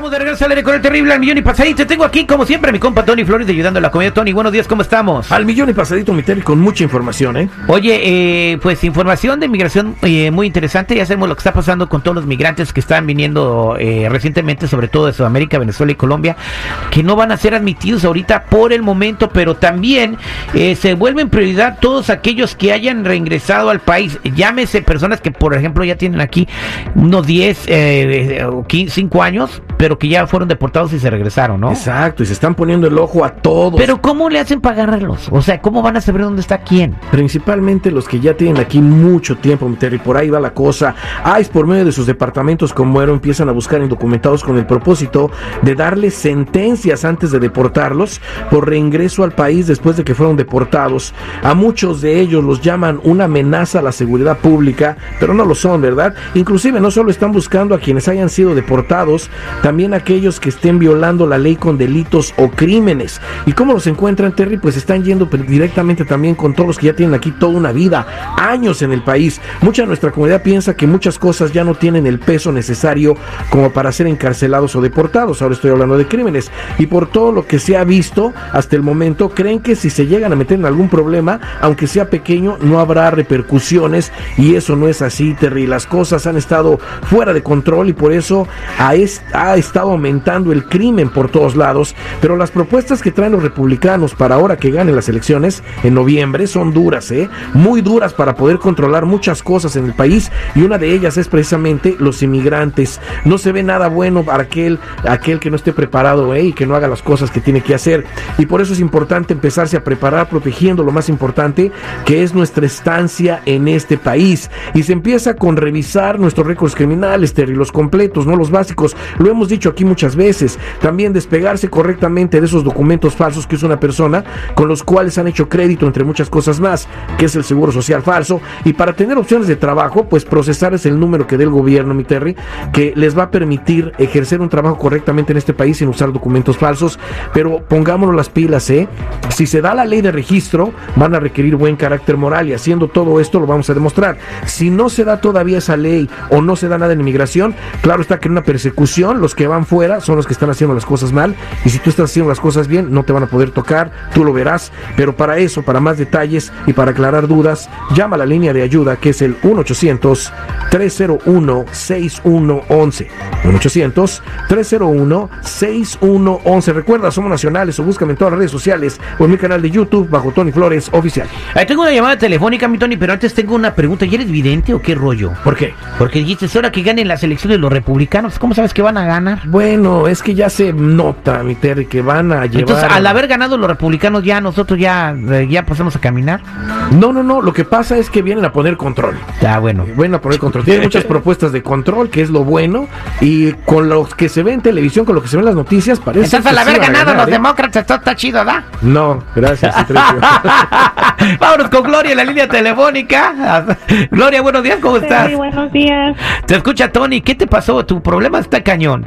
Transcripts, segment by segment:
Estamos de regreso al aire con el terrible al millón y pasadito. Tengo aquí, como siempre, a mi compa Tony Flores ayudando a la comunidad. Tony, buenos días, ¿cómo estamos? Al millón y pasadito, mi Terry, con mucha información, ¿eh? Oye, eh, pues información de migración eh, muy interesante. Ya sabemos lo que está pasando con todos los migrantes que están viniendo eh, recientemente, sobre todo de Sudamérica, Venezuela y Colombia, que no van a ser admitidos ahorita por el momento, pero también eh, se vuelven prioridad todos aquellos que hayan reingresado al país. Llámese personas que, por ejemplo, ya tienen aquí unos 10 eh, o 15, 5 años, pero que ya fueron deportados y se regresaron, ¿no? Exacto, y se están poniendo el ojo a todos. Pero ¿cómo le hacen para agarrarlos? O sea, ¿cómo van a saber dónde está quién? Principalmente los que ya tienen aquí mucho tiempo, mi Terry, por ahí va la cosa. ICE, por medio de sus departamentos como Ero, empiezan a buscar indocumentados con el propósito de darles sentencias antes de deportarlos por reingreso al país después de que fueron deportados. A muchos de ellos los llaman una amenaza a la seguridad pública, pero no lo son, ¿verdad? Inclusive no solo están buscando a quienes hayan sido deportados, también aquellos que estén violando la ley con delitos o crímenes. ¿Y cómo los encuentran, Terry? Pues están yendo directamente también con todos los que ya tienen aquí toda una vida, años en el país. Mucha de nuestra comunidad piensa que muchas cosas ya no tienen el peso necesario como para ser encarcelados o deportados. Ahora estoy hablando de crímenes. Y por todo lo que se ha visto hasta el momento, creen que si se llegan a meter en algún problema, aunque sea pequeño, no habrá repercusiones. Y eso no es así, Terry. Las cosas han estado fuera de control y por eso ha, es- ha estado aumentando el crimen por todos lados. Pero las propuestas que traen los republicanos para ahora que ganen las elecciones en noviembre son duras, ¿eh? Muy duras para poder controlar muchas cosas en el país. Y una de ellas es precisamente los inmigrantes. No se ve nada bueno para aquel, aquel que no esté preparado ¿eh? y que no haga las cosas que tiene que hacer. Y por eso es importante empezarse a preparar protegiendo lo más importante que es nuestra estancia en este país. Y se empieza con revisar nuestros récords criminales, Terry, los completos, no los básicos. Lo hemos dicho aquí muchas veces. También despegarse correctamente de esos documentos falsos que es una persona con los cuales han hecho crédito, entre muchas cosas más, que es el seguro social falso. Y para tener opciones de trabajo, pues procesar es el número que dé el gobierno, mi Terry, que les va a permitir ejercer un trabajo correctamente en este país sin usar documentos falsos. Pero pongámonos las pilas, ¿eh? Si se da la ley de registro, van a requerir buen carácter moral y haciendo todo esto lo vamos a demostrar. Si no se da todavía esa ley o no se da nada en inmigración, claro está que en una persecución los que van fuera son los que están haciendo las cosas mal y si tú estás haciendo las cosas bien no te van a poder tocar, tú lo verás, pero para eso, para más detalles y para aclarar dudas, llama a la línea de ayuda que es el 1 800 301 6111 1 800 301 6111 recuerda somos nacionales o búscame en todas las redes sociales o en mi canal de YouTube bajo Tony Flores oficial Ahí tengo una llamada telefónica, mi Tony, pero antes tengo una pregunta. ¿Y eres vidente o qué rollo? ¿por qué? Porque dijiste, es hora que ganen las elecciones los republicanos. ¿Cómo sabes que van a ganar? Bueno, es que ya se nota, mi Terry, que van a llevar. Entonces, al haber ganado los republicanos, ya nosotros ya, eh, ya pasamos a caminar. No, no, no. Lo que pasa es que vienen a poner control. Ah, bueno. Vienen a poner control. Tienen muchas propuestas de control, que es lo bueno. Y con lo que se ve en televisión, con lo que se ve en las noticias, parece. Entonces, que al haber sí ganado ganar, los ¿eh? demócratas, todo está chido, ¿da? No, gracias. Vámonos con Gloria en la línea telefónica. Gloria, buenos días, ¿cómo estás? Sí, buenos días. Te escucha Tony, ¿qué te pasó? Tu problema está cañón.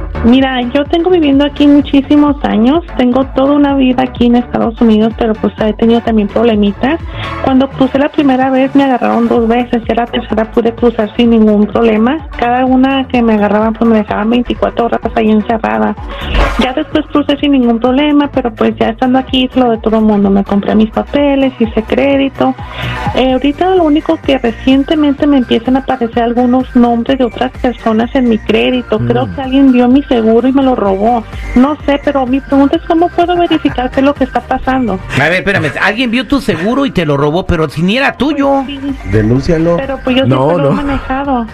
Mira, yo tengo viviendo aquí muchísimos años, tengo toda una vida aquí en Estados Unidos, pero pues he tenido también problemitas. Cuando crucé la primera vez me agarraron dos veces, ya la tercera pude cruzar sin ningún problema. Cada una que me agarraban pues me dejaban 24 horas ahí encerrada. Ya después crucé sin ningún problema, pero pues ya estando aquí hice lo de todo el mundo. Me compré mis papeles, hice crédito. Eh, ahorita lo único que recientemente me empiezan a aparecer algunos nombres de otras personas en mi crédito. Creo que alguien vio mi seguro y me lo robó. No sé, pero mi pregunta es cómo puedo verificar qué es lo que está pasando. A ver, espérame, alguien vio tu seguro y te lo robó, pero si ni era tuyo. Sí, Denúncialo. pero pues yo No, siempre lo he manejado.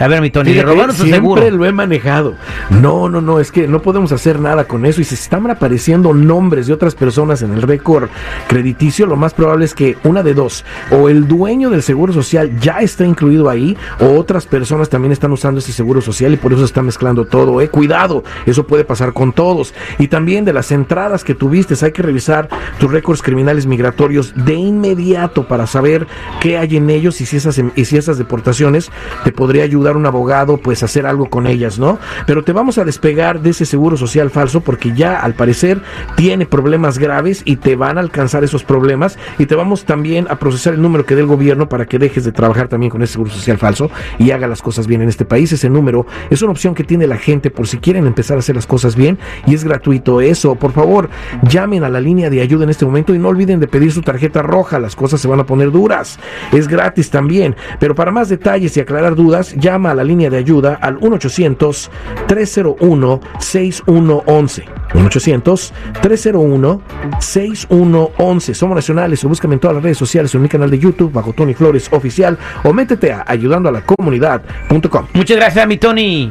A ver, mi Tony, le robaron su siempre seguro. lo he manejado. No, no, no, es que no podemos hacer nada con eso. Y si se están apareciendo nombres de otras personas en el récord crediticio, lo más probable es que una de dos, o el dueño del seguro social ya está incluido ahí, o otras personas también están usando ese seguro social y por eso se está mezclando todo. Eh. Cuidado, eso puede pasar con todos. Y también de las entradas que tuviste, hay que revisar tus récords criminales migratorios de inmediato para saber qué hay en ellos y si esas, y si esas deportaciones te podría ayudar un abogado pues a hacer algo con ellas, ¿no? Pero te vamos a despegar de ese seguro social falso porque ya al parecer tiene problemas graves y te van a alcanzar esos problemas y te vamos también a procesar el número que dé el gobierno para que dejes de trabajar también con ese seguro social falso y haga las cosas bien en este país. Ese número es una opción que tiene la gente por si quieren empezar a hacer las cosas bien y es gratuito eso. Por favor, llamen a la línea de ayuda en este momento y no olviden de pedir su tarjeta roja. Las cosas se van a poner duras. Es gratis también. Pero para más detalles y aclarar dudas, llama a la línea de ayuda al 1-800-301-6111. 1-800-301-6111. Somos nacionales o búscame en todas las redes sociales o en mi canal de YouTube bajo Tony Flores Oficial o métete a ayudando a la comunidad.com. Muchas gracias, mi Tony.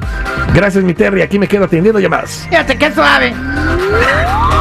Gracias, mi Terry. Aquí me quedo atendiendo llamadas. Fíjate qué suave.